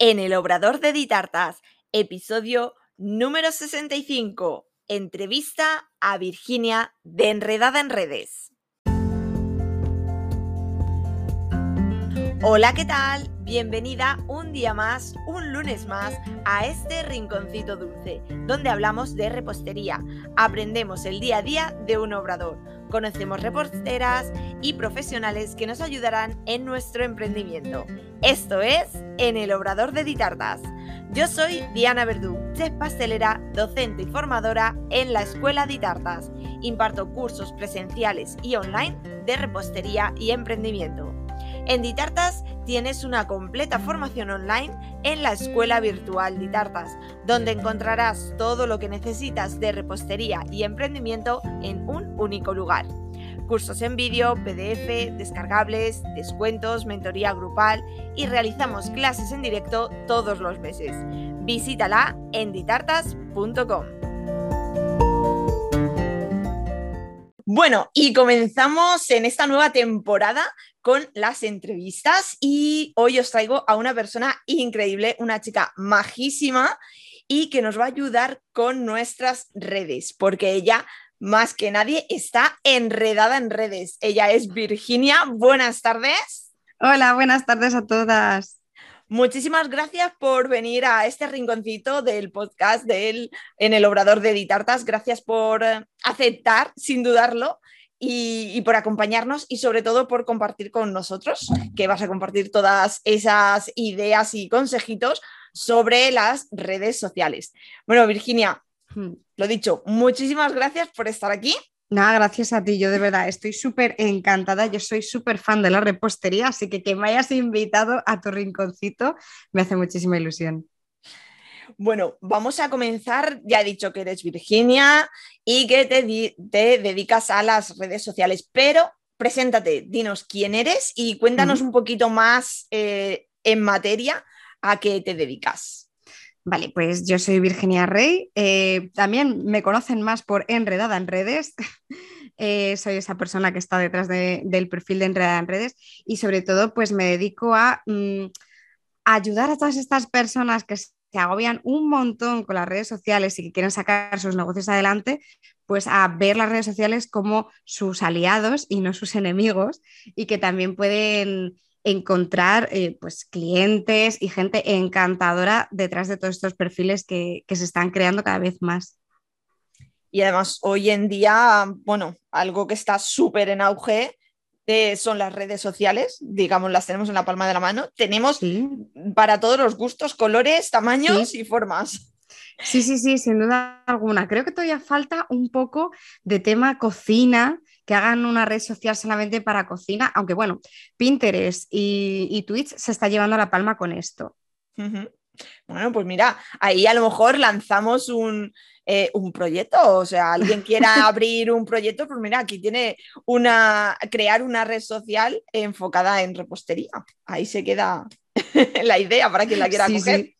en el Obrador de Ditartas, episodio número 65, entrevista a Virginia de Enredada en Redes. Hola, ¿qué tal? Bienvenida un día más, un lunes más, a este rinconcito dulce, donde hablamos de repostería, aprendemos el día a día de un obrador, conocemos reposteras y profesionales que nos ayudarán en nuestro emprendimiento. Esto es En el Obrador de Ditartas. Yo soy Diana Verdú, chef pastelera, docente y formadora en la Escuela Ditartas. Imparto cursos presenciales y online de repostería y emprendimiento. En Ditartas tienes una completa formación online en la Escuela Virtual Ditartas, donde encontrarás todo lo que necesitas de repostería y emprendimiento en un único lugar. Cursos en vídeo, PDF, descargables, descuentos, mentoría grupal y realizamos clases en directo todos los meses. Visítala en ditartas.com. Bueno, y comenzamos en esta nueva temporada con las entrevistas y hoy os traigo a una persona increíble, una chica majísima y que nos va a ayudar con nuestras redes, porque ella más que nadie está enredada en redes. Ella es Virginia. Buenas tardes. Hola, buenas tardes a todas. Muchísimas gracias por venir a este rinconcito del podcast de en el Obrador de Editartas. Gracias por eh, aceptar, sin dudarlo, y, por acompañarnos y sobre todo por compartir con nosotros, que vas a compartir todas esas ideas y consejitos sobre las redes sociales. Bueno, Virginia, hmm. lo dicho, muchísimas gracias por estar aquí. Nada, gracias a ti. Yo de verdad estoy súper encantada. Yo soy súper fan de la repostería, así que que me hayas invitado a tu rinconcito me hace muchísima ilusión. Bueno, vamos a comenzar. Ya he dicho que eres Virginia y que te, dedicas a las redes sociales, pero preséntate, dinos quién eres y cuéntanos un poquito más eh, en materia a qué te dedicas. Vale, pues yo soy Virginia Rey. Eh, también me conocen más por Enredada en Redes. Eh, soy esa persona que está detrás del perfil de Enredada en Redes y sobre todo pues me dedico a mm, ayudar a todas estas personas que se agobian un montón con las redes sociales y que quieren sacar sus negocios adelante, pues a ver las redes sociales como sus aliados y no sus enemigos y que también pueden encontrar eh, pues clientes y gente encantadora detrás de todos estos perfiles que, que se están creando cada vez más. Y además hoy en día, bueno, algo que está súper en auge son las redes sociales, digamos, las tenemos en la palma de la mano. Tenemos para todos los gustos, colores, tamaños y formas. Sí, sí, sí, sin duda alguna. Creo que todavía falta un poco de tema cocina, que hagan una red social solamente para cocina, aunque bueno, Pinterest y, Twitch se está llevando la palma con esto. Bueno, pues mira, ahí a lo mejor lanzamos un, eh, un proyecto, o sea, alguien quiera abrir un proyecto, pues mira, aquí tiene una, crear una red social enfocada en repostería. Ahí se queda la idea para quien la quiera coger.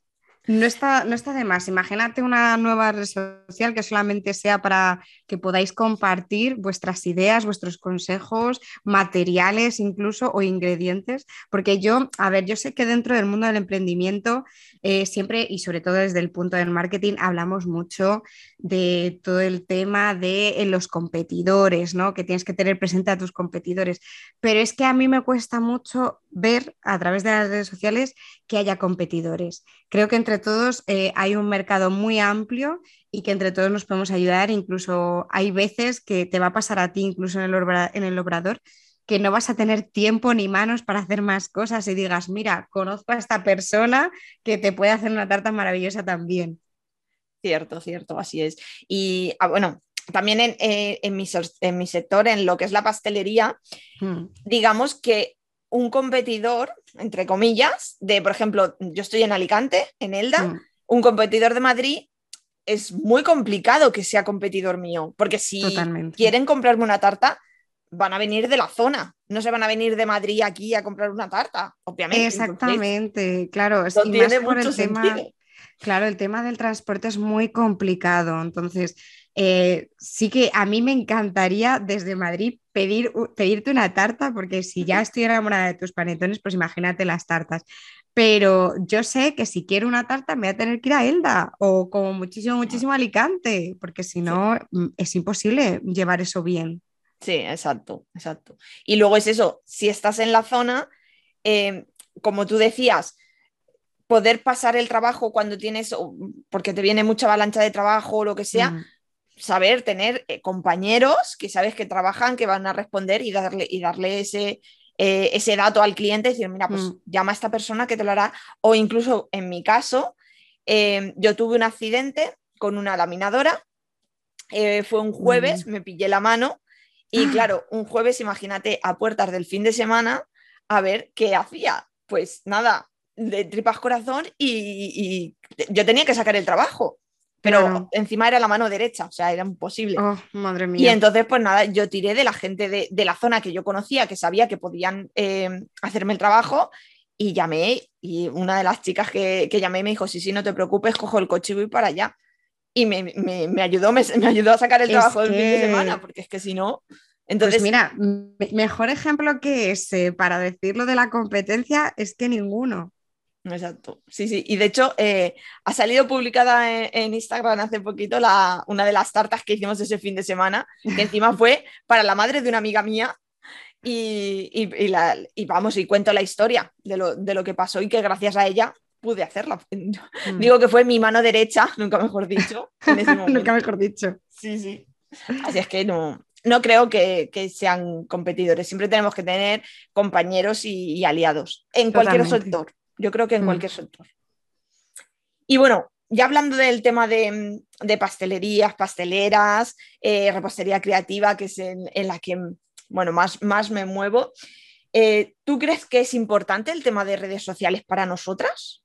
No está, no está de más. Imagínate una nueva red social que solamente sea para que podáis compartir vuestras ideas, vuestros consejos, materiales incluso o ingredientes. Porque yo, a ver, yo sé que dentro del mundo del emprendimiento eh, siempre y sobre todo desde el punto del marketing hablamos mucho de todo el tema de eh, los competidores, ¿no? Que tienes que tener presente a tus competidores. Pero es que a mí me cuesta mucho ver a través de las redes sociales que haya competidores. Creo que entre todos eh, hay un mercado muy amplio y que entre todos nos podemos ayudar. Incluso hay veces que te va a pasar a ti, incluso en el, en el obrador, que no vas a tener tiempo ni manos para hacer más cosas y digas, mira, conozco a esta persona que te puede hacer una tarta maravillosa también. Cierto, cierto, así es. Y ah, bueno, también en, eh, en, mi, en, mi, sector, en lo que es la pastelería, hmm. digamos que un competidor, entre comillas, de, por ejemplo, yo estoy en Alicante, en Elda, hmm. un competidor de Madrid, es muy complicado que sea competidor mío, porque si quieren comprarme una tarta, van a venir de la zona, no se van a venir de Madrid aquí a comprar una tarta, obviamente. Exactamente, claro. No tiene mucho sentido. Claro, el tema del transporte es muy complicado. Entonces, Eh, sí que a mí me encantaría desde Madrid pedir, pedirte una tarta, porque si ya estoy enamorada de tus panetones, pues imagínate las tartas. Pero yo sé que si quiero una tarta me voy a tener que ir a Elda o como muchísimo, muchísimo Alicante, porque si no mm, es imposible llevar eso bien. Sí, exacto, exacto. Y luego es eso, si estás en la zona, eh, como tú decías, poder pasar el trabajo cuando tienes, porque te viene mucha avalancha de trabajo o lo que sea, mm. Saber tener eh, compañeros que sabes que trabajan, que van a responder y darle, y darle ese, eh, ese dato al cliente y decir, mira, pues mm. llama a esta persona que te lo hará. O incluso en mi caso, em, yo tuve un accidente con una laminadora, eh, fue un jueves, mm. me pillé la mano y claro, un jueves, imagínate, a puertas del fin de semana, a ver qué hacía. Pues nada, de tripas corazón y, yo tenía que sacar el trabajo. Pero encima era la mano derecha, o sea, era imposible. Oh, madre mía. Y entonces, pues nada, yo tiré de la gente de, la zona que yo conocía, que sabía que podían eh, hacerme el trabajo, y llamé. Y una de las chicas que, llamé me dijo: Sí, sí, no te preocupes, cojo el coche y voy para allá. Y me, ayudó, me, ayudó a sacar el trabajo del fin de semana, porque es que si no. Pues entonces, pues mira, mejor ejemplo que ese para decirlo de la competencia es que ninguno. Exacto, sí, sí. Y de hecho, eh, ha salido publicada en, Instagram hace poquito la, una de las tartas que hicimos ese fin de semana, que encima fue para la madre de una amiga mía. Y, y, la, y vamos, y cuento la historia de lo, de lo, que pasó y que gracias a ella pude hacerla. Mm. Digo que fue mi mano derecha, nunca mejor dicho. nunca mejor dicho. Sí, sí. Así es que no, no creo que, que, sean competidores. Siempre tenemos que tener compañeros y, aliados en cualquier sector. Yo creo que en mm. cualquier sector. Y bueno, ya hablando del tema de, pastelerías, pasteleras, eh, repostería creativa, que es en, la que bueno, más, más me muevo, eh, ¿tú crees que es importante el tema de redes sociales para nosotras?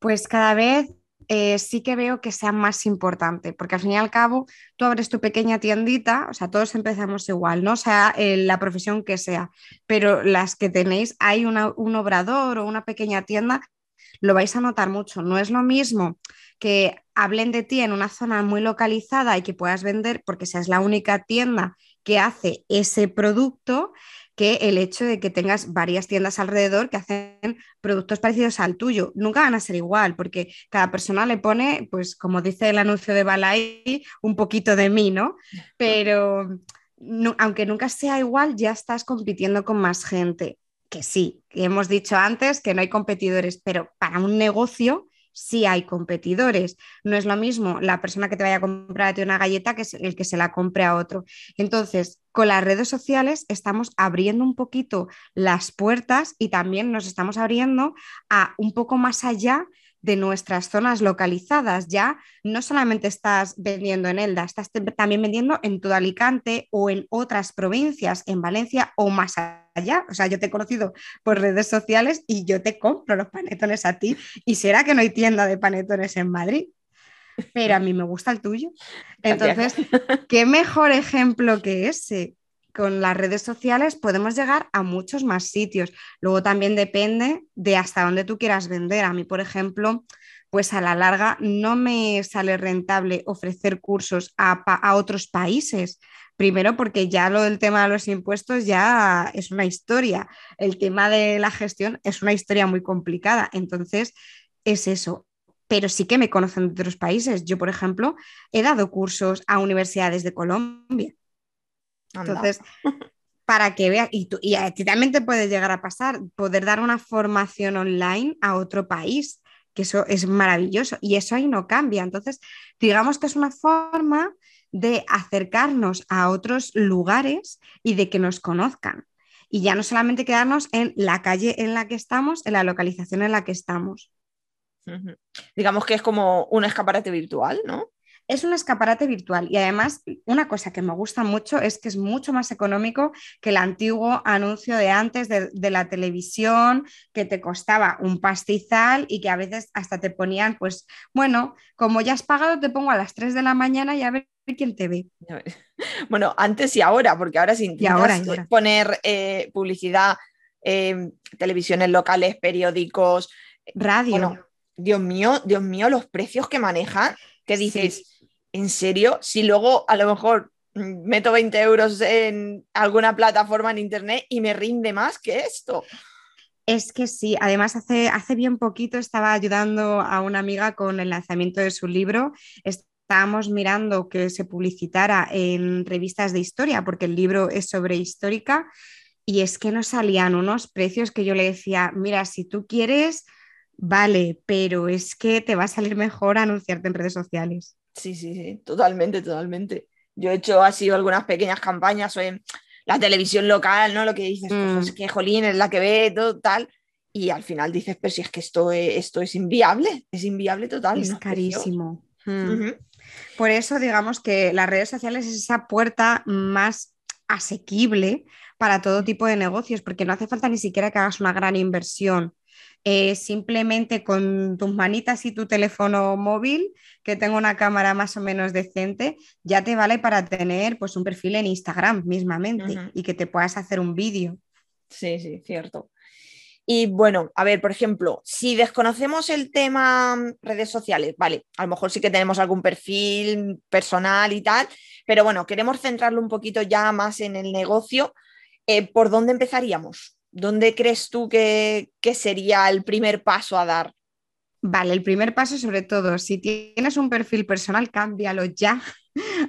Pues cada vez eh, sí que veo que sea más importante, porque al fin y al cabo tú abres tu pequeña tiendita, o sea, todos empezamos igual, ¿no? Sea, la profesión que sea, pero las que tenéis, hay un obrador o una pequeña tienda, lo vais a notar mucho. No es lo mismo que hablen de ti en una zona muy localizada y que puedas vender porque seas la única tienda que hace ese producto que el hecho de que tengas varias tiendas alrededor que hacen productos parecidos al tuyo. Nunca van a ser igual, porque cada persona le pone, pues como dice el anuncio de Balay, un poquito de mí, ¿no? Pero aunque nunca sea igual, ya estás compitiendo con más gente. Que sí, que hemos dicho antes que no hay competidores, pero para un negocio sí hay competidores. No es lo mismo la persona que te vaya a comprar una galleta que el que se la compre a otro. Entonces, con las redes sociales estamos abriendo un poquito las puertas y también nos estamos abriendo a un poco más allá de nuestras zonas localizadas. Ya no solamente estás vendiendo en Elda, estás también vendiendo en todo Alicante o en otras provincias, en Valencia o más allá. O sea, yo te he conocido por redes sociales y yo te compro los panetones a ti. ¿Y será que no hay tienda de panetones en Madrid? Pero a mí me gusta el tuyo. Entonces, ¿qué mejor ejemplo que ese? Con las redes sociales podemos llegar a muchos más sitios. Luego también depende de hasta dónde tú quieras vender. A mí, por ejemplo, pues a la larga no me sale rentable ofrecer cursos a, otros países. Primero porque ya lo del tema de los impuestos ya es una historia. El tema de la gestión es una historia muy complicada. Entonces, es eso. Pero sí que me conocen de otros países. Yo, por ejemplo, he dado cursos a universidades de Colombia entonces, para que veas, y, y a ti también te puede llegar a pasar, poder dar una formación online a otro país, que eso es maravilloso y eso ahí no cambia. Entonces, digamos que es una forma de acercarnos a otros lugares y de que nos conozcan. Y ya no solamente quedarnos en la calle en la que estamos, en la localización en la que estamos. Digamos que es como un escaparate virtual, ¿no? Es un escaparate virtual y además una cosa que me gusta mucho es que es mucho más económico que el antiguo anuncio de antes de, la televisión que te costaba un pastizal y que a veces hasta te ponían, pues bueno, como ya has pagado te pongo a las 3 de la mañana y a ver quién te ve. Bueno, antes y ahora, porque ahora sin poner eh, publicidad, eh, televisiones locales, periódicos, radio. Dios mío, Dios mío, los precios que manejan, que dices, ¿en serio? Si luego a lo mejor meto 20 euros en alguna plataforma en internet y me rinde más que esto. Es que sí, además hace, hace bien poquito estaba ayudando a una amiga con el lanzamiento de su libro. Estábamos mirando que se publicitara en revistas de historia, porque el libro es sobre histórica, y es que nos salían unos precios que yo le decía, mira, si tú quieres, vale, pero es que te va a salir mejor anunciarte en redes sociales. Sí, sí, sí, totalmente, totalmente. Yo he hecho así algunas pequeñas campañas en la televisión local, ¿no? Lo que dices, pues es mm. que Jolín es la que ve, todo tal. Y al final dices, pero si es que esto es, esto es inviable, es inviable total. Es carísimo. Mm. Por eso digamos que las redes sociales es esa puerta más asequible para todo tipo de negocios, porque no hace falta ni siquiera que hagas una gran inversión. Eh, simplemente con tus manitas y tu teléfono móvil, que tenga una cámara más o menos decente, ya te vale para tener pues, un perfil en Instagram mismamente y que te puedas hacer un vídeo. Sí, sí, cierto. Y bueno, a ver, por ejemplo, si desconocemos el tema mm, redes sociales, vale, a lo mejor sí que tenemos algún perfil personal y tal, pero bueno, queremos centrarlo un poquito ya más en el negocio. Eh, ¿Por dónde empezaríamos? ¿Dónde crees tú que, sería el primer paso a dar? Vale, el primer paso sobre todo, si tienes un perfil personal, cámbialo ya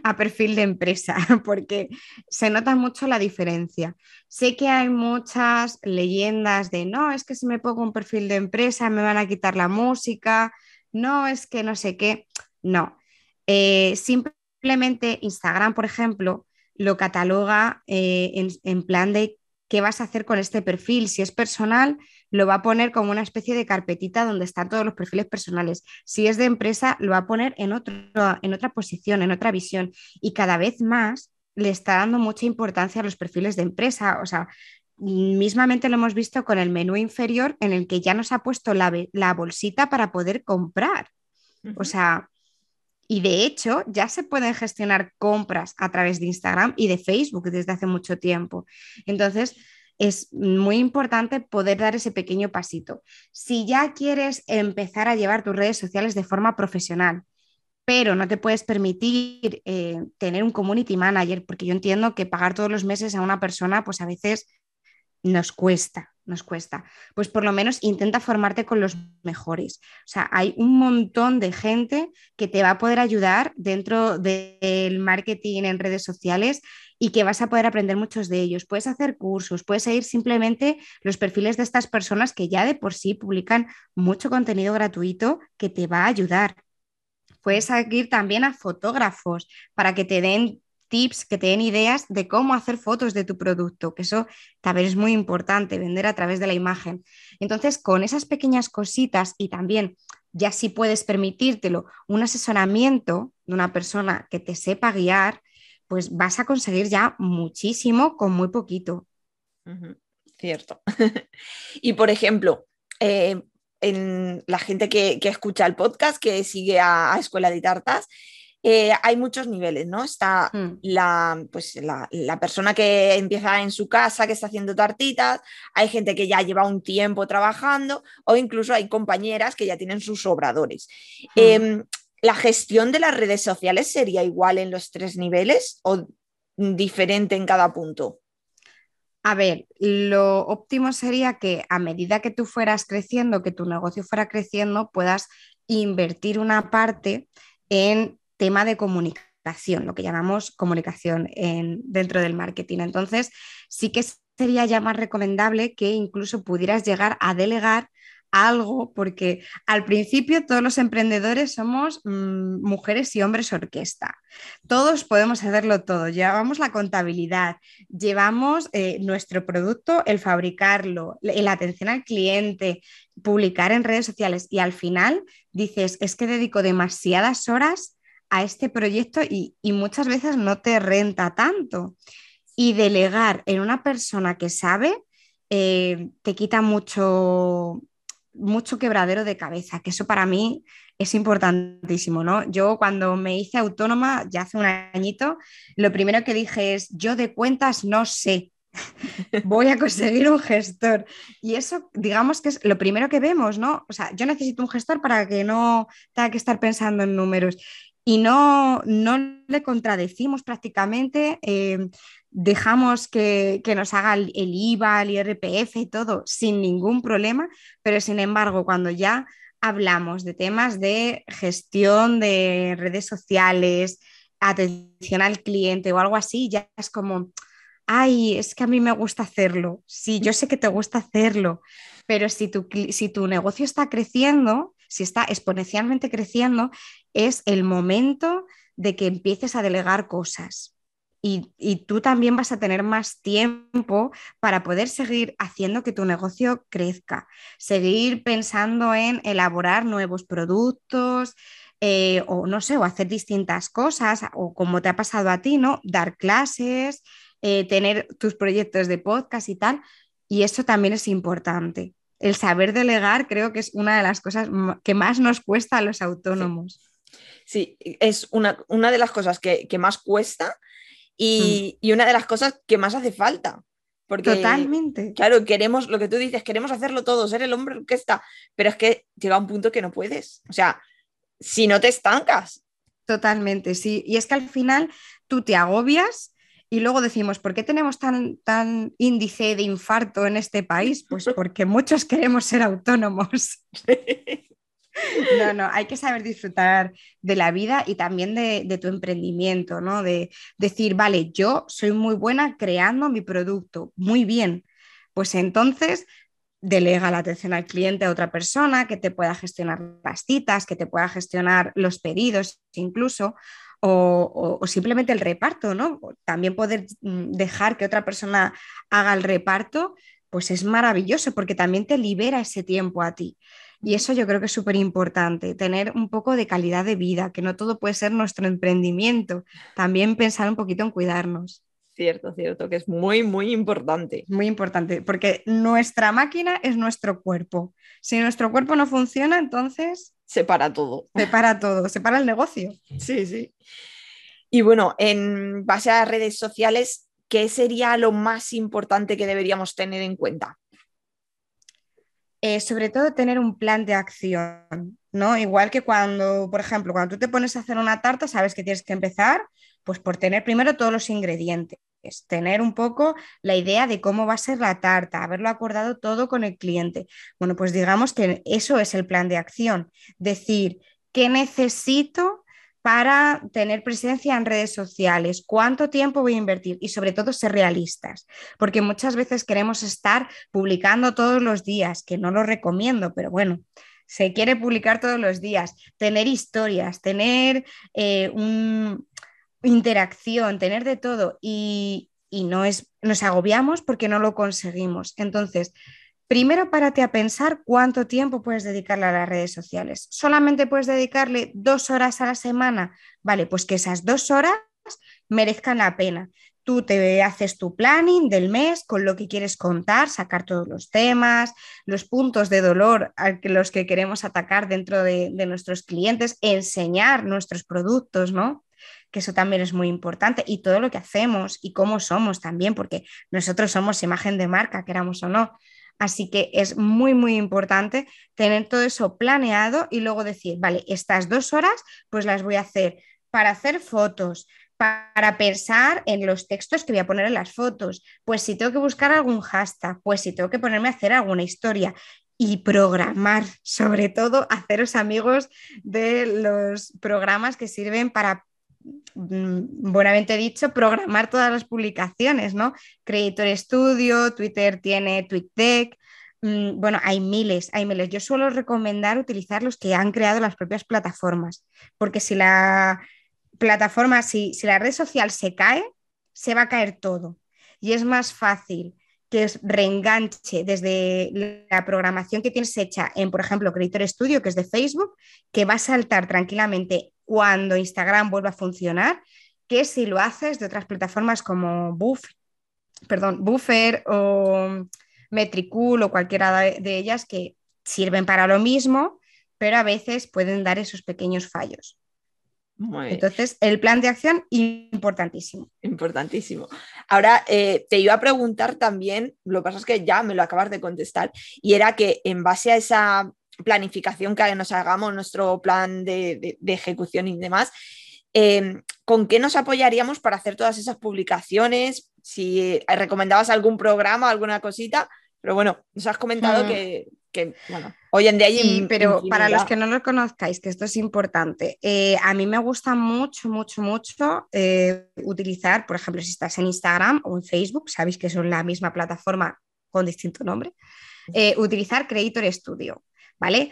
a perfil de empresa, porque se nota mucho la diferencia. Sé que hay muchas leyendas de, no, es que si me pongo un perfil de empresa me van a quitar la música, no, es que no sé qué, no. Eh, simplemente Instagram, por ejemplo, lo cataloga eh, en, en plan de qué vas a hacer con este perfil. Si es personal, lo va a poner como una especie de carpetita donde están todos los perfiles personales. Si es de empresa, lo va a poner en, en otra posición, en otra visión. Y cada vez más le está dando mucha importancia a los perfiles de empresa. O sea, mismamente lo hemos visto con el menú inferior en el que ya nos ha puesto la, la bolsita para poder comprar. O sea, y de hecho, ya se pueden gestionar compras a través de Instagram y de Facebook desde hace mucho tiempo. Entonces, es muy importante poder dar ese pequeño pasito. Si ya quieres empezar a llevar tus redes sociales de forma profesional, pero no te puedes permitir eh, tener un community manager, porque yo entiendo que pagar todos los meses a una persona, pues a veces nos cuesta nos cuesta. Pues por lo menos intenta formarte con los mejores. O sea, hay un montón de gente que te va a poder ayudar dentro del marketing en redes sociales y que vas a poder aprender muchos de ellos. Puedes hacer cursos, puedes seguir simplemente los perfiles de estas personas que ya de por sí publican mucho contenido gratuito que te va a ayudar. Puedes seguir también a fotógrafos para que te den tips, que te den ideas de cómo hacer fotos de tu producto, que eso también es muy importante, vender a través de la imagen. Entonces, con esas pequeñas cositas y también, ya si puedes permitírtelo, un asesoramiento de una persona que te sepa guiar, pues vas a conseguir ya muchísimo con muy poquito. Cierto. y por ejemplo, eh, en la gente que, escucha el podcast, que sigue a, a Escuela de Tartas, eh, hay muchos niveles, ¿no? Está mm. la, pues, la, persona que empieza en su casa, que está haciendo tartitas, hay gente que ya lleva un tiempo trabajando o incluso hay compañeras que ya tienen sus obradores. Mm. Em, ¿La gestión de las redes sociales sería igual en los tres niveles o diferente en cada punto? A ver, lo óptimo sería que a medida que tú fueras creciendo, que tu negocio fuera creciendo, puedas invertir una parte en tema de comunicación, lo que llamamos comunicación en, dentro del marketing. Entonces, sí que sería ya más recomendable que incluso pudieras llegar a delegar algo, porque al principio todos los emprendedores somos mm, mujeres y hombres orquesta. Todos podemos hacerlo todo. Llevamos la contabilidad, llevamos eh, nuestro producto, el fabricarlo, la atención al cliente, publicar en redes sociales y al final dices, es que dedico demasiadas horas a este proyecto y, muchas veces no te renta tanto. Y delegar en una persona que sabe eh, te quita mucho, mucho quebradero de cabeza, que eso para mí es importantísimo, ¿no? Yo cuando me hice autónoma, ya hace un añito, lo primero que dije es, yo de cuentas no sé, voy a conseguir un gestor. Y eso, digamos que es lo primero que vemos, ¿no? O sea, yo necesito un gestor para que no tenga que estar pensando en números. Y no, no le contradecimos prácticamente, eh, dejamos que, nos haga el, IVA, el IRPF y todo sin ningún problema, pero sin embargo, cuando ya hablamos de temas de gestión de redes sociales, atención al cliente o algo así, ya es como, ay, es que a mí me gusta hacerlo. Sí, yo sé que te gusta hacerlo, pero si tu, si tu negocio está creciendo, si está exponencialmente creciendo, es el momento de que empieces a delegar cosas. Y, tú también vas a tener más tiempo para poder seguir haciendo que tu negocio crezca, seguir pensando en elaborar nuevos productos, eh, o no sé, o hacer distintas cosas, o como te ha pasado a ti, ¿no? Dar clases, eh, tener tus proyectos de podcast y tal. Y eso también es importante. El saber delegar creo que es una de las cosas que más nos cuesta a los autónomos. Sí, es una, una, de las cosas que, más cuesta y, mm. y, una de las cosas que más hace falta. Porque, Totalmente. Claro, queremos, lo que tú dices, queremos hacerlo todo, ser el hombre que está, pero es que llega un punto que no puedes. O sea, si no te estancas. Totalmente, sí. Y es que al final tú te agobias y luego decimos, ¿por qué tenemos tan, tan índice de infarto en este país? Pues porque muchos queremos ser autónomos. No, no, hay que saber disfrutar de la vida y también de, de, tu emprendimiento, ¿no? De decir, vale, yo soy muy buena creando mi producto, muy bien. Pues entonces delega la atención al cliente a otra persona que te pueda gestionar las citas, que te pueda gestionar los pedidos incluso, o, simplemente el reparto, ¿no? También poder mm, dejar que otra persona haga el reparto, pues es maravilloso porque también te libera ese tiempo a ti. Y eso yo creo que es súper importante, tener un poco de calidad de vida, que no todo puede ser nuestro emprendimiento, también pensar un poquito en cuidarnos. Cierto, cierto, que es muy, muy importante. Muy importante, porque nuestra máquina es nuestro cuerpo. Si nuestro cuerpo no funciona, entonces... Se para todo. Se para todo, se para el negocio. Sí, sí. Y bueno, en base a redes sociales, ¿qué sería lo más importante que deberíamos tener en cuenta? Eh, sobre todo tener un plan de acción, ¿no? Igual que cuando, por ejemplo, cuando tú te pones a hacer una tarta, sabes que tienes que empezar pues por tener primero todos los ingredientes, tener un poco la idea de cómo va a ser la tarta, haberlo acordado todo con el cliente. Bueno, pues digamos que eso es el plan de acción, decir, ¿qué necesito para tener presencia en redes sociales? ¿Cuánto tiempo voy a invertir? Y sobre todo ser realistas, porque muchas veces queremos estar publicando todos los días, que no lo recomiendo, pero bueno, se quiere publicar todos los días, tener historias, tener eh, un, interacción, tener de todo y, no es, nos agobiamos porque no lo conseguimos. Entonces, primero párate a pensar cuánto tiempo puedes dedicarle a las redes sociales. ¿Solamente puedes dedicarle dos horas a la semana? Vale, pues que esas dos horas merezcan la pena. Tú te haces tu planning del mes con lo que quieres contar, sacar todos los temas, los puntos de dolor a los que queremos atacar dentro de, de nuestros clientes, enseñar nuestros productos, ¿no? Que eso también es muy importante, y todo lo que hacemos y cómo somos también, porque nosotros somos imagen de marca, queramos o no. Así que es muy, muy importante tener todo eso planeado y luego decir, vale, estas dos horas pues las voy a hacer para hacer fotos, para pensar en los textos que voy a poner en las fotos, pues si tengo que buscar algún hashtag, pues si tengo que ponerme a hacer alguna historia y programar, sobre todo haceros amigos de los programas que sirven para buenamente dicho, programar todas las publicaciones, ¿no? Creator Studio, Twitter tiene TweetDeck, mm, bueno, hay miles, hay miles. Yo suelo recomendar utilizar los que han creado las propias plataformas, porque si la plataforma, si, si la red social se cae, se va a caer todo. Y es más fácil que reenganche desde la programación que tienes hecha en, por ejemplo, Creator Studio, que es de Facebook, que va a saltar tranquilamente cuando Instagram vuelva a funcionar que si lo haces de otras plataformas como Buff, perdón, Buffer o Metricool o cualquiera de ellas que sirven para lo mismo, pero a veces pueden dar esos pequeños fallos. Entonces, el plan de acción, importantísimo. Importantísimo. Ahora, eh, te iba a preguntar también, lo que pasa es que ya me lo acabas de contestar, y era que en base a esa planificación que nos hagamos, nuestro plan de, ejecución y demás, em, ¿con qué nos apoyaríamos para hacer todas esas publicaciones? Si recomendabas algún programa, alguna cosita, pero bueno, nos has comentado mm. que, que, bueno, hoy en día hay... pero para los que no lo conozcáis, que esto es importante, eh, a mí me gusta mucho, mucho, mucho eh, utilizar, por ejemplo, si estás en Instagram o en Facebook, sabéis que son la misma plataforma con distinto nombre, eh, utilizar Creator Studio, ¿vale?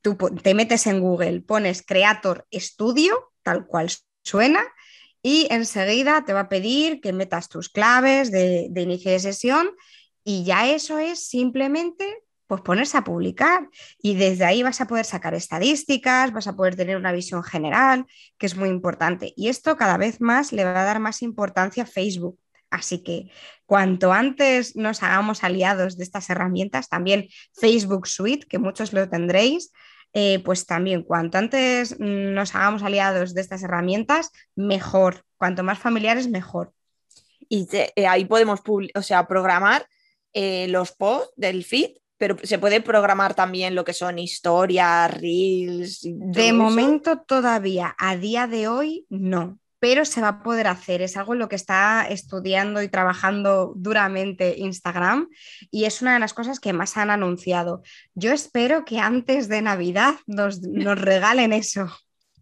Tú te metes en Google, pones Creator Studio, tal cual suena, y enseguida te va a pedir que metas tus claves de, inicio de sesión y ya eso es simplemente pues ponerse a publicar y desde ahí vas a poder sacar estadísticas, vas a poder tener una visión general, que es muy importante. Y esto cada vez más le va a dar más importancia a Facebook. Así que cuanto antes nos hagamos aliados de estas herramientas, también Facebook Suite, que muchos lo tendréis, eh, pues también cuanto antes nos hagamos aliados de estas herramientas, mejor. Cuanto más familiares, mejor. Y eh, ahí podemos o sea, programar eh, los posts del feed pero se puede programar también lo que son historias, reels. De momento todavía, a día de hoy, no, pero se va a poder hacer. Es algo en lo que está estudiando y trabajando duramente Instagram y es una de las cosas que más han anunciado. Yo espero que antes de Navidad nos, regalen eso,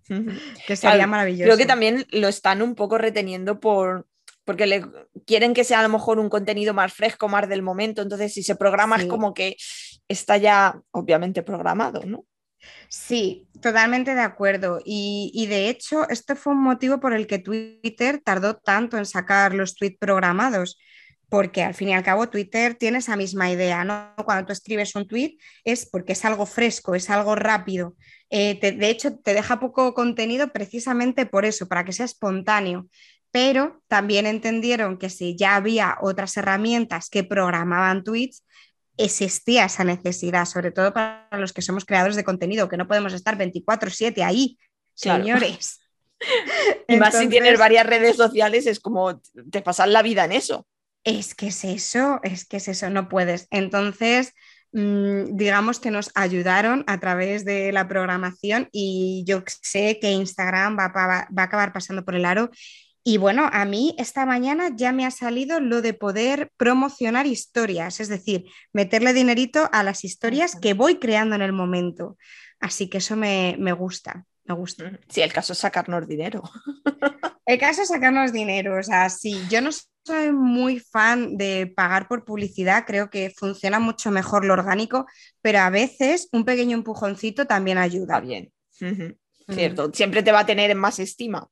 que sería maravilloso. Creo que también lo están un poco reteniendo por, porque le quieren que sea a lo mejor un contenido más fresco, más del momento, entonces si se programa es como que está ya obviamente programado, ¿no? Sí, totalmente de acuerdo. Y, de hecho, este fue un motivo por el que Twitter tardó tanto en sacar los tweets programados, porque al fin y al cabo Twitter tiene esa misma idea, ¿no? Cuando tú escribes un tweet es porque es algo fresco, es algo rápido. Eh, de hecho, te deja poco contenido precisamente por eso, para que sea espontáneo pero también entendieron que si ya había otras herramientas que programaban tweets, existía esa necesidad, sobre todo para los que somos creadores de contenido, que no podemos estar 24/7 ahí, señores. y más si tienes varias redes sociales, es como te pasas la vida en eso. Es que es eso, es que es eso, no puedes. Entonces, mm, digamos que nos ayudaron a través de la programación y yo sé que Instagram va, va a acabar pasando por el aro y bueno, a mí esta mañana ya me ha salido lo de poder promocionar historias, es decir, meterle dinerito a las historias que voy creando en el momento. Así que eso me, gusta, me gusta. Sí, el caso es sacarnos dinero. El caso es sacarnos dinero, o sea, sí, yo no soy muy fan de pagar por publicidad, creo que funciona mucho mejor lo orgánico, pero a veces un pequeño empujoncito también ayuda. Está bien, cierto, siempre te va a tener en más estima.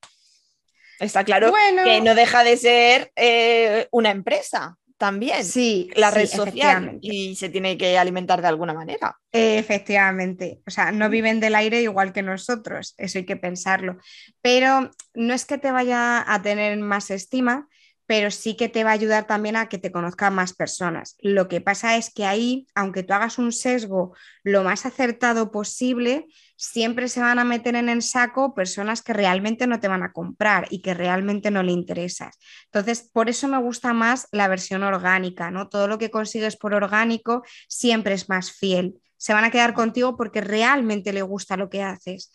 Está claro que no deja de ser eh, una empresa también. Sí, la red social y se tiene que alimentar de alguna manera. Efectivamente, o sea, no viven del aire igual que nosotros, eso hay que pensarlo. Pero no es que te vaya a tener más estima, pero sí que te va a ayudar también a que te conozcan más personas. Lo que pasa es que ahí, aunque tú hagas un sesgo lo más acertado posible, siempre se van a meter en el saco personas que realmente no te van a comprar y que realmente no le interesas. Entonces, por eso me gusta más la versión orgánica, ¿no? Todo lo que consigues por orgánico siempre es más fiel. Se van a quedar contigo porque realmente le gusta lo que haces.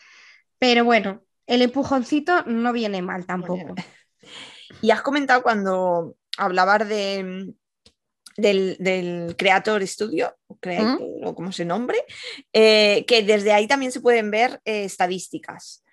Pero bueno, el empujoncito no viene mal tampoco. Y has comentado cuando hablabas de, del, Creator Studio, o como se nombre, eh, que desde ahí también se pueden ver eh, estadísticas.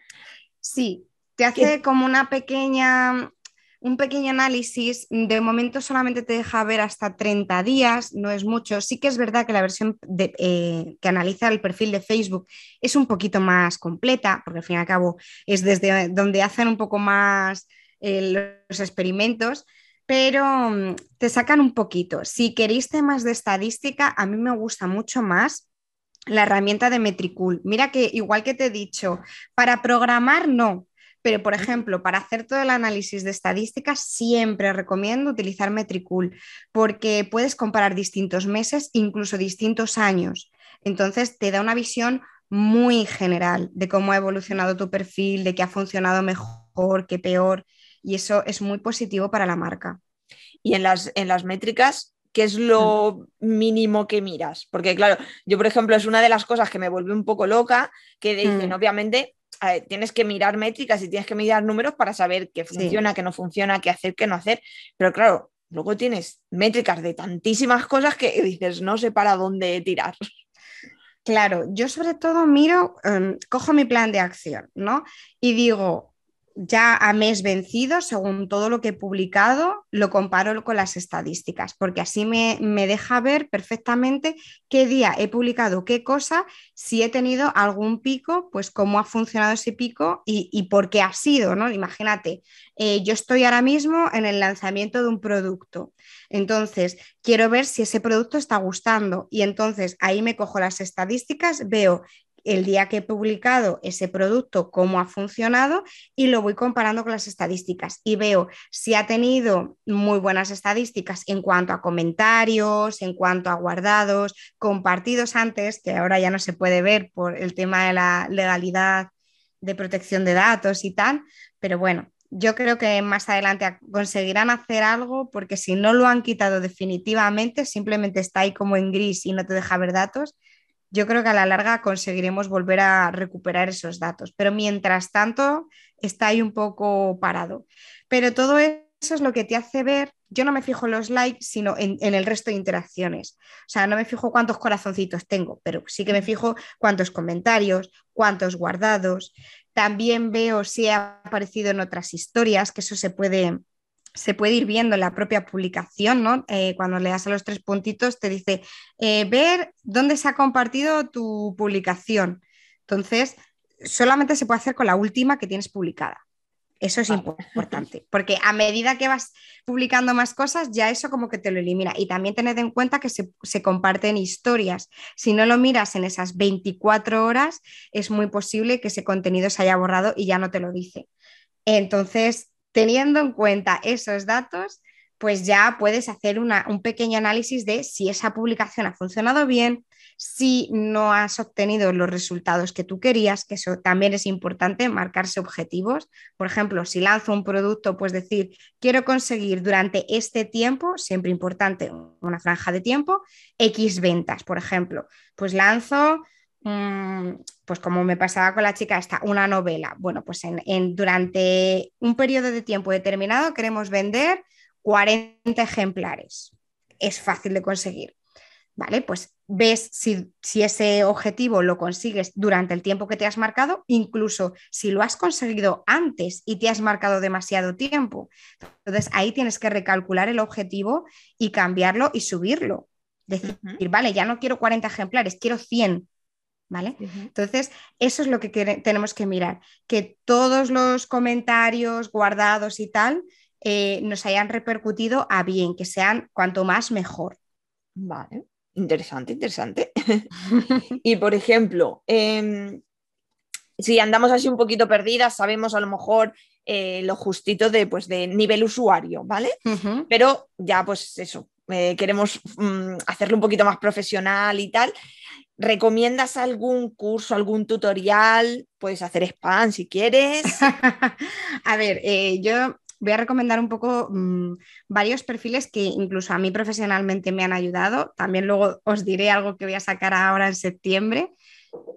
Sí, te hace como una pequeña, un pequeño análisis. De momento solamente te deja ver hasta 30 días, no es mucho. Sí que es verdad que la versión eh, que analiza el perfil de Facebook es un poquito más completa, porque al fin y al cabo es desde donde hacen un poco más los experimentos, pero mm, te sacan un poquito. Si queréis temas de estadística, a mí me gusta mucho más la herramienta de Metricool. Mira que igual que te he dicho, para programar no, pero por ejemplo, para hacer todo el análisis de estadísticas, siempre recomiendo utilizar Metricool porque puedes comparar distintos meses, incluso distintos años. Entonces te da una visión muy general de cómo ha evolucionado tu perfil, de qué ha funcionado mejor, qué peor y eso es muy positivo para la marca. Y en las, en las métricas, ¿qué es lo mínimo que miras? Porque claro, yo por ejemplo es una de las cosas que me vuelve un poco loca, que dicen, mm. obviamente, tienes que mirar métricas y tienes que mirar números para saber qué funciona, qué no funciona, qué hacer, qué no hacer. Pero claro, luego tienes métricas de tantísimas cosas que dices, no sé para dónde tirar. Claro, yo sobre todo miro, em, cojo mi plan de acción, ¿no? Y digo, ya a mes vencido, según todo lo que he publicado, lo comparo con las estadísticas, porque así me, deja ver perfectamente qué día he publicado qué cosa, si he tenido algún pico, pues cómo ha funcionado ese pico y, por qué ha sido, ¿no? Imagínate, eh, yo estoy ahora mismo en el lanzamiento de un producto, entonces quiero ver si ese producto está gustando y entonces ahí me cojo las estadísticas, veo el día que he publicado ese producto, cómo ha funcionado y lo voy comparando con las estadísticas y veo si ha tenido muy buenas estadísticas en cuanto a comentarios, en cuanto a guardados, compartidos antes, que ahora ya no se puede ver por el tema de la legalidad de protección de datos y tal, pero bueno. Yo creo que más adelante conseguirán hacer algo porque si no lo han quitado definitivamente, simplemente está ahí como en gris y no te deja ver datos, yo creo que a la larga conseguiremos volver a recuperar esos datos. Pero mientras tanto, está ahí un poco parado. Pero todo eso es lo que te hace ver, yo no me fijo en los likes, sino en, el resto de interacciones. O sea, no me fijo cuántos corazoncitos tengo, pero sí que me fijo cuántos comentarios, cuántos guardados. También veo si ha aparecido en otras historias, que eso se puede se puede ir viendo en la propia publicación, ¿no? Eh, cuando le das a los tres puntitos te dice eh, ver dónde se ha compartido tu publicación. Entonces, solamente se puede hacer con la última que tienes publicada. Eso es importante, porque a medida que vas publicando más cosas, ya eso como que te lo elimina. Y también tened en cuenta que se, se, comparten historias. Si no lo miras en esas 24 horas, es muy posible que ese contenido se haya borrado y ya no te lo dice. Entonces, teniendo en cuenta esos datos, pues ya puedes hacer un pequeño análisis de si esa publicación ha funcionado bien, si no has obtenido los resultados que tú querías, que eso también es importante, marcarse objetivos. Por ejemplo, si lanzo un producto, pues decir, quiero conseguir durante este tiempo, siempre importante, una franja de tiempo, X ventas, por ejemplo. Pues lanzo pues como me pasaba con la chica esta, una novela. Bueno, pues en, durante un periodo de tiempo determinado queremos vender 40 ejemplares. Es fácil de conseguir. ¿Vale? Pues ves si, si, ese objetivo lo consigues durante el tiempo que te has marcado, incluso si lo has conseguido antes y te has marcado demasiado tiempo. Entonces ahí tienes que recalcular el objetivo y cambiarlo y subirlo. Decir, vale, ya no quiero 40 ejemplares, quiero 100 ¿vale? Entonces, eso es lo que tenemos que mirar, que todos los comentarios guardados y tal eh, nos hayan repercutido a bien, que sean cuanto más mejor. Vale, interesante, interesante. y por ejemplo, em, si andamos así un poquito perdidas, sabemos a lo mejor eh, lo justito de, pues, de nivel usuario, ¿vale? Pero ya, pues eso, eh, queremos mm, hacerlo un poquito más profesional y tal. ¿Recomiendas algún curso, algún tutorial? Puedes hacer spam si quieres. a ver, eh, yo voy a recomendar un poco mm, varios perfiles que incluso a mí profesionalmente me han ayudado. También luego os diré algo que voy a sacar ahora en septiembre.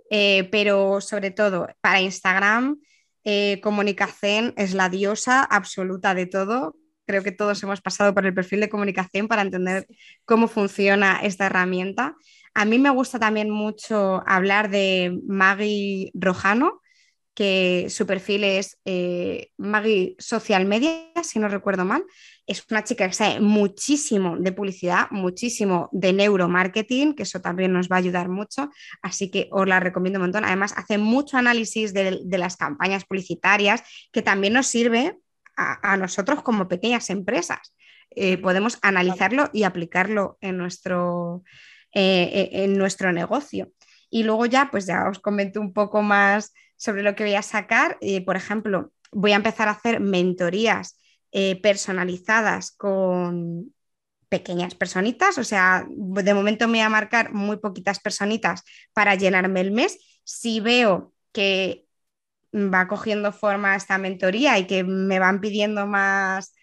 Eh, pero sobre todo para Instagram, eh, comunicación es la diosa absoluta de todo. Creo que todos hemos pasado por el perfil de comunicación para entender cómo funciona esta herramienta. A mí me gusta también mucho hablar de Maggie Rojano, que su perfil es eh, Maggie Social Media, si no recuerdo mal. Es una chica que sabe muchísimo de publicidad, muchísimo de neuromarketing, que eso también nos va a ayudar mucho, así que os la recomiendo un montón. Además, hace mucho análisis de, las campañas publicitarias, que también nos sirve a, nosotros como pequeñas empresas. Eh, podemos analizarlo y aplicarlo en nuestro, eh, eh, en nuestro negocio. Y luego ya, pues ya os comento un poco más sobre lo que voy a sacar. Eh, por ejemplo, voy a empezar a hacer mentorías personalizadas con pequeñas personitas, o sea, de momento me voy a marcar muy poquitas personitas para llenarme el mes. Si veo que va cogiendo forma esta mentoría y que me van pidiendo más,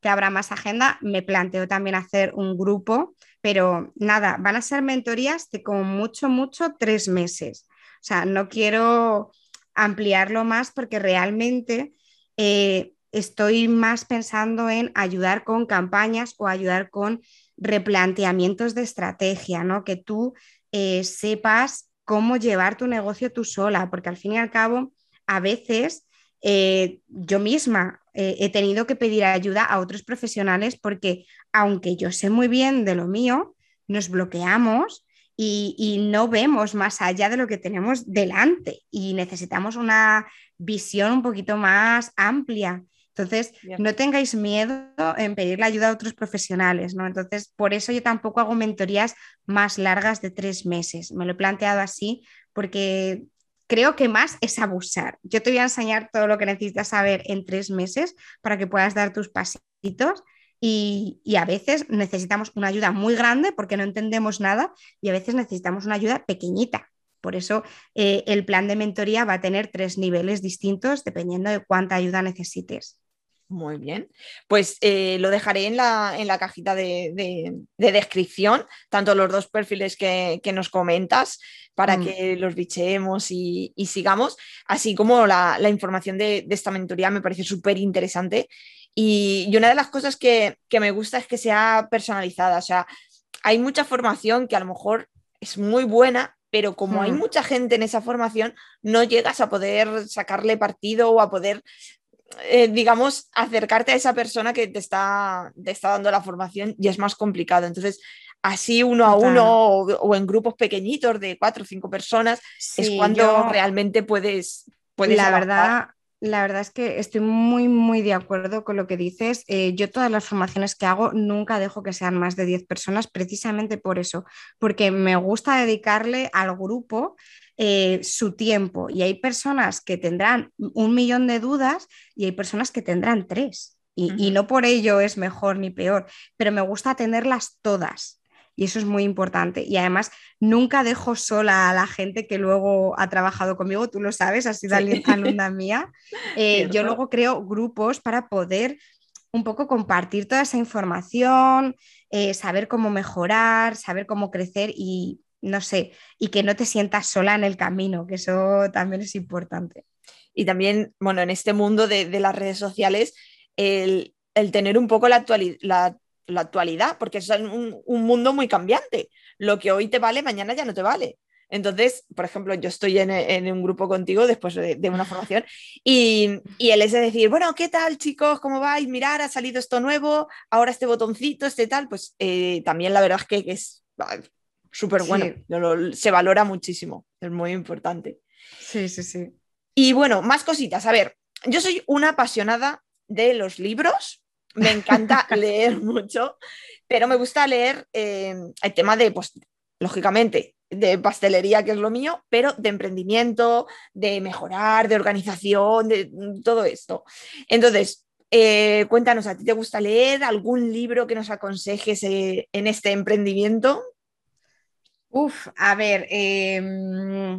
que habrá más agenda, me planteo también hacer un grupo pero nada, van a ser mentorías de como mucho, mucho tres meses. O sea, no quiero ampliarlo más porque realmente eh, estoy más pensando en ayudar con campañas o ayudar con replanteamientos de estrategia, ¿no? Que tú eh, sepas cómo llevar tu negocio tú sola, porque al fin y al cabo, a veces eh, yo misma eh, he tenido que pedir ayuda a otros profesionales porque aunque yo sé muy bien de lo mío, nos bloqueamos y, no vemos más allá de lo que tenemos delante y necesitamos una visión un poquito más amplia. Entonces, no tengáis miedo en pedir la ayuda a otros profesionales, ¿no? Entonces, por eso yo tampoco hago mentorías más largas de tres meses. Me lo he planteado así porque creo que más es abusar. Yo te voy a enseñar todo lo que necesitas saber en tres meses para que puedas dar tus pasitos y, a veces necesitamos una ayuda muy grande porque no entendemos nada y a veces necesitamos una ayuda pequeñita. Por eso eh, el plan de mentoría va a tener tres niveles distintos dependiendo de cuánta ayuda necesites. Muy bien. Pues eh, lo dejaré en la, en la cajita de, descripción, tanto los dos perfiles que, nos comentas, para mm. que los bicheemos y, sigamos, así como la, información de, esta mentoría me parece súper interesante. Y, una de las cosas que, me gusta es que sea personalizada. O sea, hay mucha formación que a lo mejor es muy buena, pero como hay mm. mucha gente en esa formación, no llegas a poder sacarle partido o a poder eh, digamos, acercarte a esa persona que te está, te está dando la formación y es más complicado. Entonces, así uno a uno o, en grupos pequeñitos de cuatro o cinco personas es cuando realmente puedes, puedes la verdad la verdad es que estoy muy, muy de acuerdo con lo que dices. Eh, yo todas las formaciones que hago nunca dejo que sean más de 10 personas, precisamente por eso, porque me gusta dedicarle al grupo eh, su tiempo. Y hay personas que tendrán un millón de dudas y hay personas que tendrán tres. Y, no por ello es mejor ni peor, pero me gusta tenerlas todas. Y eso es muy importante. Y además, nunca dejo sola a la gente que luego ha trabajado conmigo, tú lo sabes, has sido sí. alumna mía. Eh, yo luego creo grupos para poder un poco compartir toda esa información, eh, saber cómo mejorar, saber cómo crecer y no sé, y que no te sientas sola en el camino, que eso también es importante. Y también, bueno, en este mundo de, las redes sociales, el, tener un poco la, la, actualidad, porque es un, mundo muy cambiante. Lo que hoy te vale, mañana ya no te vale. Entonces, por ejemplo, yo estoy en, un grupo contigo después de, una formación y, y, él es de decir, bueno, ¿qué tal chicos? ¿Cómo vais? Mirar, ha salido esto nuevo, ahora este botoncito, este tal, pues eh, también la verdad es que, que es súper bueno, se valora muchísimo, es muy importante. Sí, sí, sí. Y bueno, más cositas. A ver, yo soy una apasionada de los libros, me encanta leer mucho, pero me gusta leer eh, el tema de, pues, lógicamente, de pastelería, que es lo mío, pero de emprendimiento, de mejorar, de organización, de todo esto. Entonces, eh, cuéntanos, ¿a ti te gusta leer algún libro que nos aconsejes eh, en este emprendimiento? Uf, a ver, em,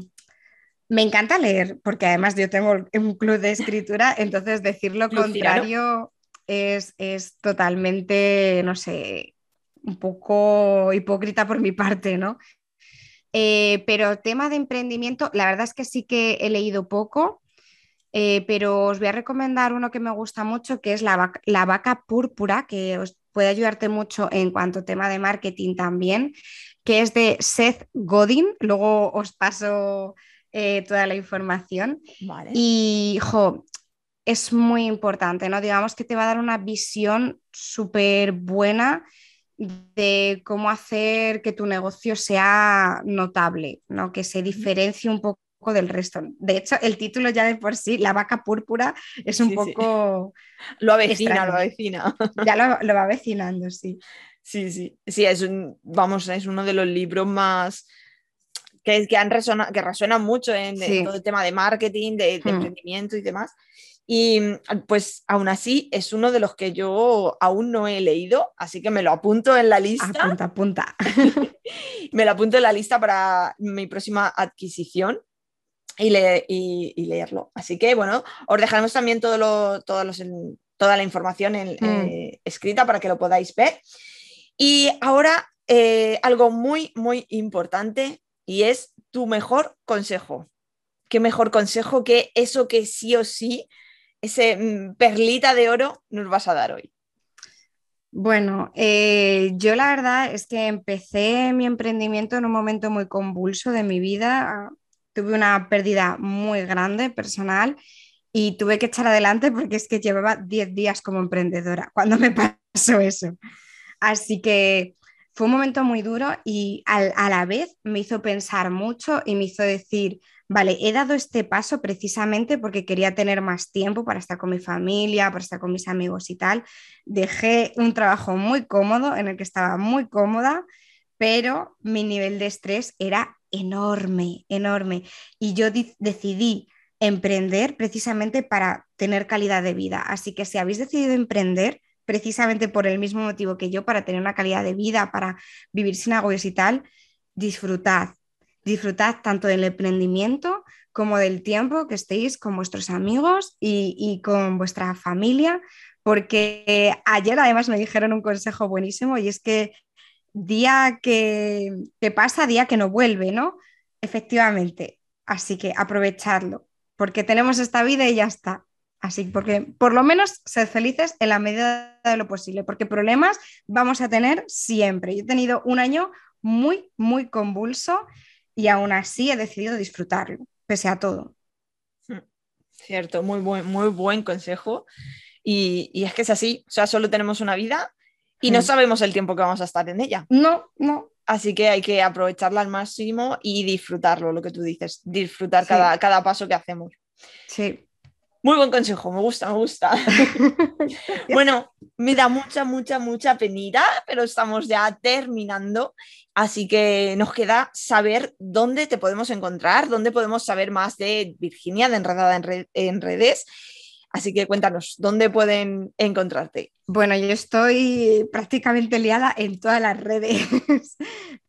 me encanta leer, porque además yo tengo un club de escritura, entonces decir lo contrario es, totalmente, no sé, un poco hipócrita por mi parte, ¿no? Eh, pero tema de emprendimiento, la verdad es que sí que he leído poco, eh, pero os voy a recomendar uno que me gusta mucho, que es la, la vaca púrpura, que os puede ayudarte mucho en cuanto a tema de marketing también que es de Seth Godin. Luego os paso eh, toda la información. Y, jo, es muy importante, ¿no? Digamos que te va a dar una visión súper buena de cómo hacer que tu negocio sea notable, ¿no? Que se diferencie un poco del resto. De hecho, el título ya de por sí, La vaca púrpura, es un poco... Lo avecina, lo avecina. Ya lo, lo va avecinando, sí. Sí, sí, sí, es un, vamos, es uno de los libros más que, que han resonado, que resuenan mucho en, todo el tema de marketing, de, hmm. emprendimiento y demás. Y pues aún así es uno de los que yo aún no he leído, así que me lo apunto en la lista. Apunta, apunta. me lo apunto en la lista para mi próxima adquisición y, y, leerlo. Así que bueno, os dejaremos también todo lo, todos los, toda la información en, hmm. eh, escrita para que lo podáis ver. Y ahora eh, algo muy, muy importante y es tu mejor consejo. qué mejor consejo que eso que sí o sí, ese mm, perlita de oro nos vas a dar hoy. Bueno, eh, yo la verdad es que empecé mi emprendimiento en un momento muy convulso de mi vida. Tuve una pérdida muy grande personal y tuve que echar adelante porque es que llevaba 10 días como emprendedora cuando me pasó eso. Así que fue un momento muy duro y a la vez me hizo pensar mucho y me hizo decir, vale, he dado este paso precisamente porque quería tener más tiempo para estar con mi familia, para estar con mis amigos y tal. Dejé un trabajo muy cómodo en el que estaba muy cómoda, pero mi nivel de estrés era enorme, enorme. Y yo decidí emprender precisamente para tener calidad de vida. Así que si habéis decidido emprender, precisamente por el mismo motivo que yo, para tener una calidad de vida, para vivir sin agobios y tal, disfrutad, disfrutad tanto del emprendimiento como del tiempo que estéis con vuestros amigos y, con vuestra familia, porque ayer además me dijeron un consejo buenísimo y es que día que, que pasa, día que no vuelve, ¿no? Efectivamente, así que aprovechadlo, porque tenemos esta vida y ya está. Así porque por lo menos ser felices en la medida de lo posible, porque problemas vamos a tener siempre. Yo he tenido un año muy, muy convulso y aún así he decidido disfrutarlo, pese a todo. Hmm, cierto, muy buen, muy buen consejo. Y, es que es así, o sea, solo tenemos una vida y no hmm. sabemos el tiempo que vamos a estar en ella. No, no. Así que hay que aprovecharla al máximo y disfrutarlo, lo que tú dices, disfrutar cada, cada paso que hacemos. Sí. Muy buen consejo, me gusta, me gusta. bueno, me da mucha, mucha, mucha penita, pero estamos ya terminando, así que nos queda saber dónde te podemos encontrar, dónde podemos saber más de Virginia, de Enredada en, Redes. Así que cuéntanos, ¿dónde pueden encontrarte? Bueno, yo estoy prácticamente liada en todas las redes.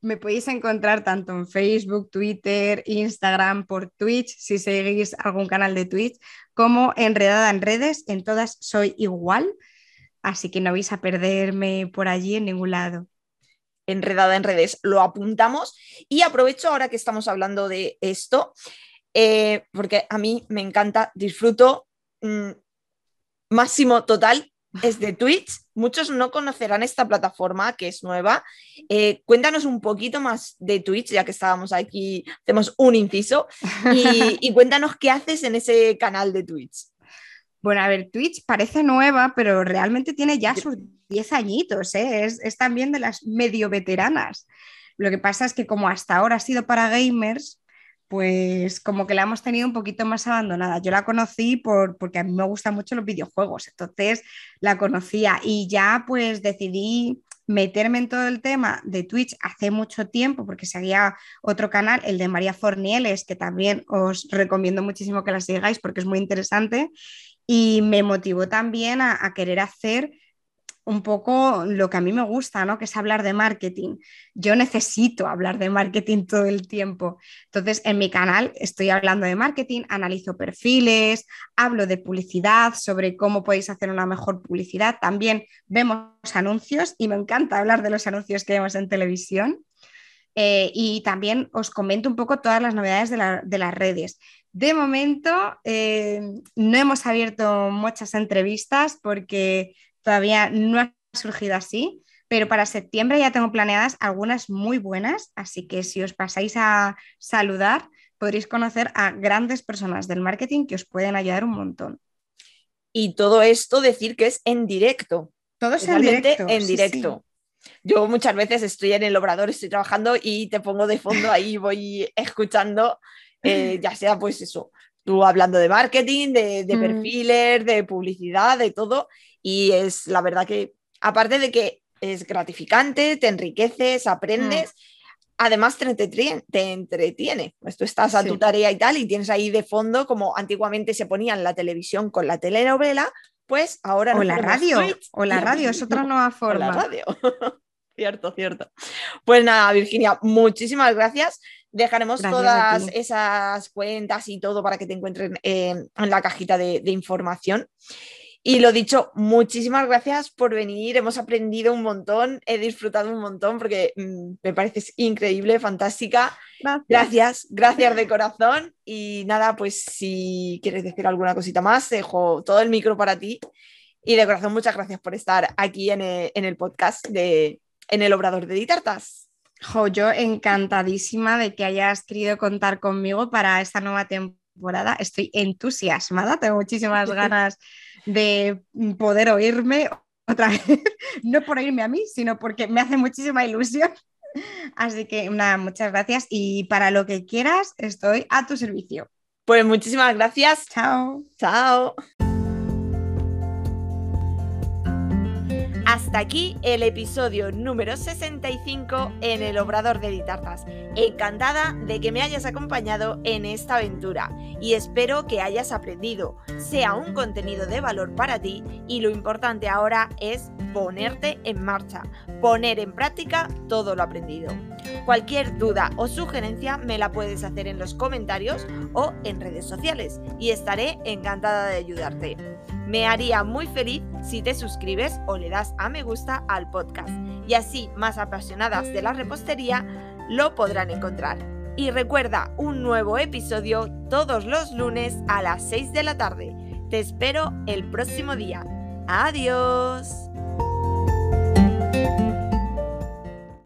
Me podéis encontrar tanto en Facebook, Twitter, Instagram, por Twitch, si seguís algún canal de Twitch, como enredada en redes. En todas soy igual, así que no vais a perderme por allí en ningún lado. Enredada en redes, lo apuntamos y aprovecho ahora que estamos hablando de esto, eh, porque a mí me encanta, disfruto. Mm, máximo total es de Twitch. Muchos no conocerán esta plataforma que es nueva. Eh, cuéntanos un poquito más de Twitch, ya que estábamos aquí, hacemos un inciso, y, cuéntanos qué haces en ese canal de Twitch. Bueno, a ver, Twitch parece nueva, pero realmente tiene ya sus 10 añitos, ¿eh? es, es también de las medio veteranas. Lo que pasa es que como hasta ahora ha sido para gamers, pues como que la hemos tenido un poquito más abandonada. Yo la conocí por, porque a mí me gustan mucho los videojuegos, entonces la conocía y ya pues decidí meterme en todo el tema de Twitch hace mucho tiempo porque seguía otro canal, el de María Fornieles, que también os recomiendo muchísimo que la sigáis porque es muy interesante y me motivó también a, a querer hacer un poco lo que a mí me gusta, ¿no? Que es hablar de marketing. Yo necesito hablar de marketing todo el tiempo. Entonces, en mi canal estoy hablando de marketing, analizo perfiles, hablo de publicidad, sobre cómo podéis hacer una mejor publicidad. También vemos anuncios y me encanta hablar de los anuncios que vemos en televisión. Eh, y también os comento un poco todas las novedades de, las redes. De momento, eh, no hemos abierto muchas entrevistas porque todavía no ha surgido así, pero para septiembre ya tengo planeadas algunas muy buenas, así que si os pasáis a saludar, podréis conocer a grandes personas del marketing que os pueden ayudar un montón. Y todo esto decir que es en directo. Todo es en directo. En directo. Yo muchas veces estoy en el obrador, estoy trabajando y te pongo de fondo ahí, voy escuchando, eh, ya sea pues eso, tú hablando de marketing, de, de mm. perfiles, de publicidad, de todo. Y es la verdad que, aparte de que es gratificante, te enriqueces, aprendes, mm. además te entretiene, te entretiene. Pues tú estás a tu tarea y tal, y tienes ahí de fondo, como antiguamente se ponía en la televisión con la telenovela, pues ahora... O la radio, o la radio, es otra nueva forma. O la radio. cierto, cierto. Pues nada, Virginia, muchísimas gracias. Dejaremos todas esas cuentas y todo para que te encuentren en la cajita de información. Y lo dicho, muchísimas gracias por venir. Hemos aprendido un montón, he disfrutado un montón porque mm, me pareces increíble, fantástica. Gracias. Gracias, gracias de corazón. Y nada, pues si quieres decir alguna cosita más, dejo todo el micro para ti. Y de corazón, muchas gracias por estar aquí en el, en el podcast de En el Obrador de Ditartas. Jo, yo encantadísima de que hayas querido contar conmigo para esta nueva temporada. Estoy entusiasmada, tengo muchísimas ganas de poder oírme otra vez, no por oírme a mí, sino porque me hace muchísima ilusión. Así que nada, muchas gracias y para lo que quieras estoy a tu servicio. Pues muchísimas gracias. Chao. Chao. Hasta aquí el episodio número 65 en el Obrador de Ditartas. Encantada de que me hayas acompañado en esta aventura y espero que hayas aprendido, sea un contenido de valor para ti y lo importante ahora es ponerte en marcha, poner en práctica todo lo aprendido. Cualquier duda o sugerencia me la puedes hacer en los comentarios o en redes sociales y estaré encantada de ayudarte. Me haría muy feliz si te suscribes o le das a me gusta al podcast y así más apasionadas de la repostería lo podrán encontrar. Y recuerda un nuevo episodio todos los lunes a las 6 de la tarde. Te espero el próximo día. Adiós.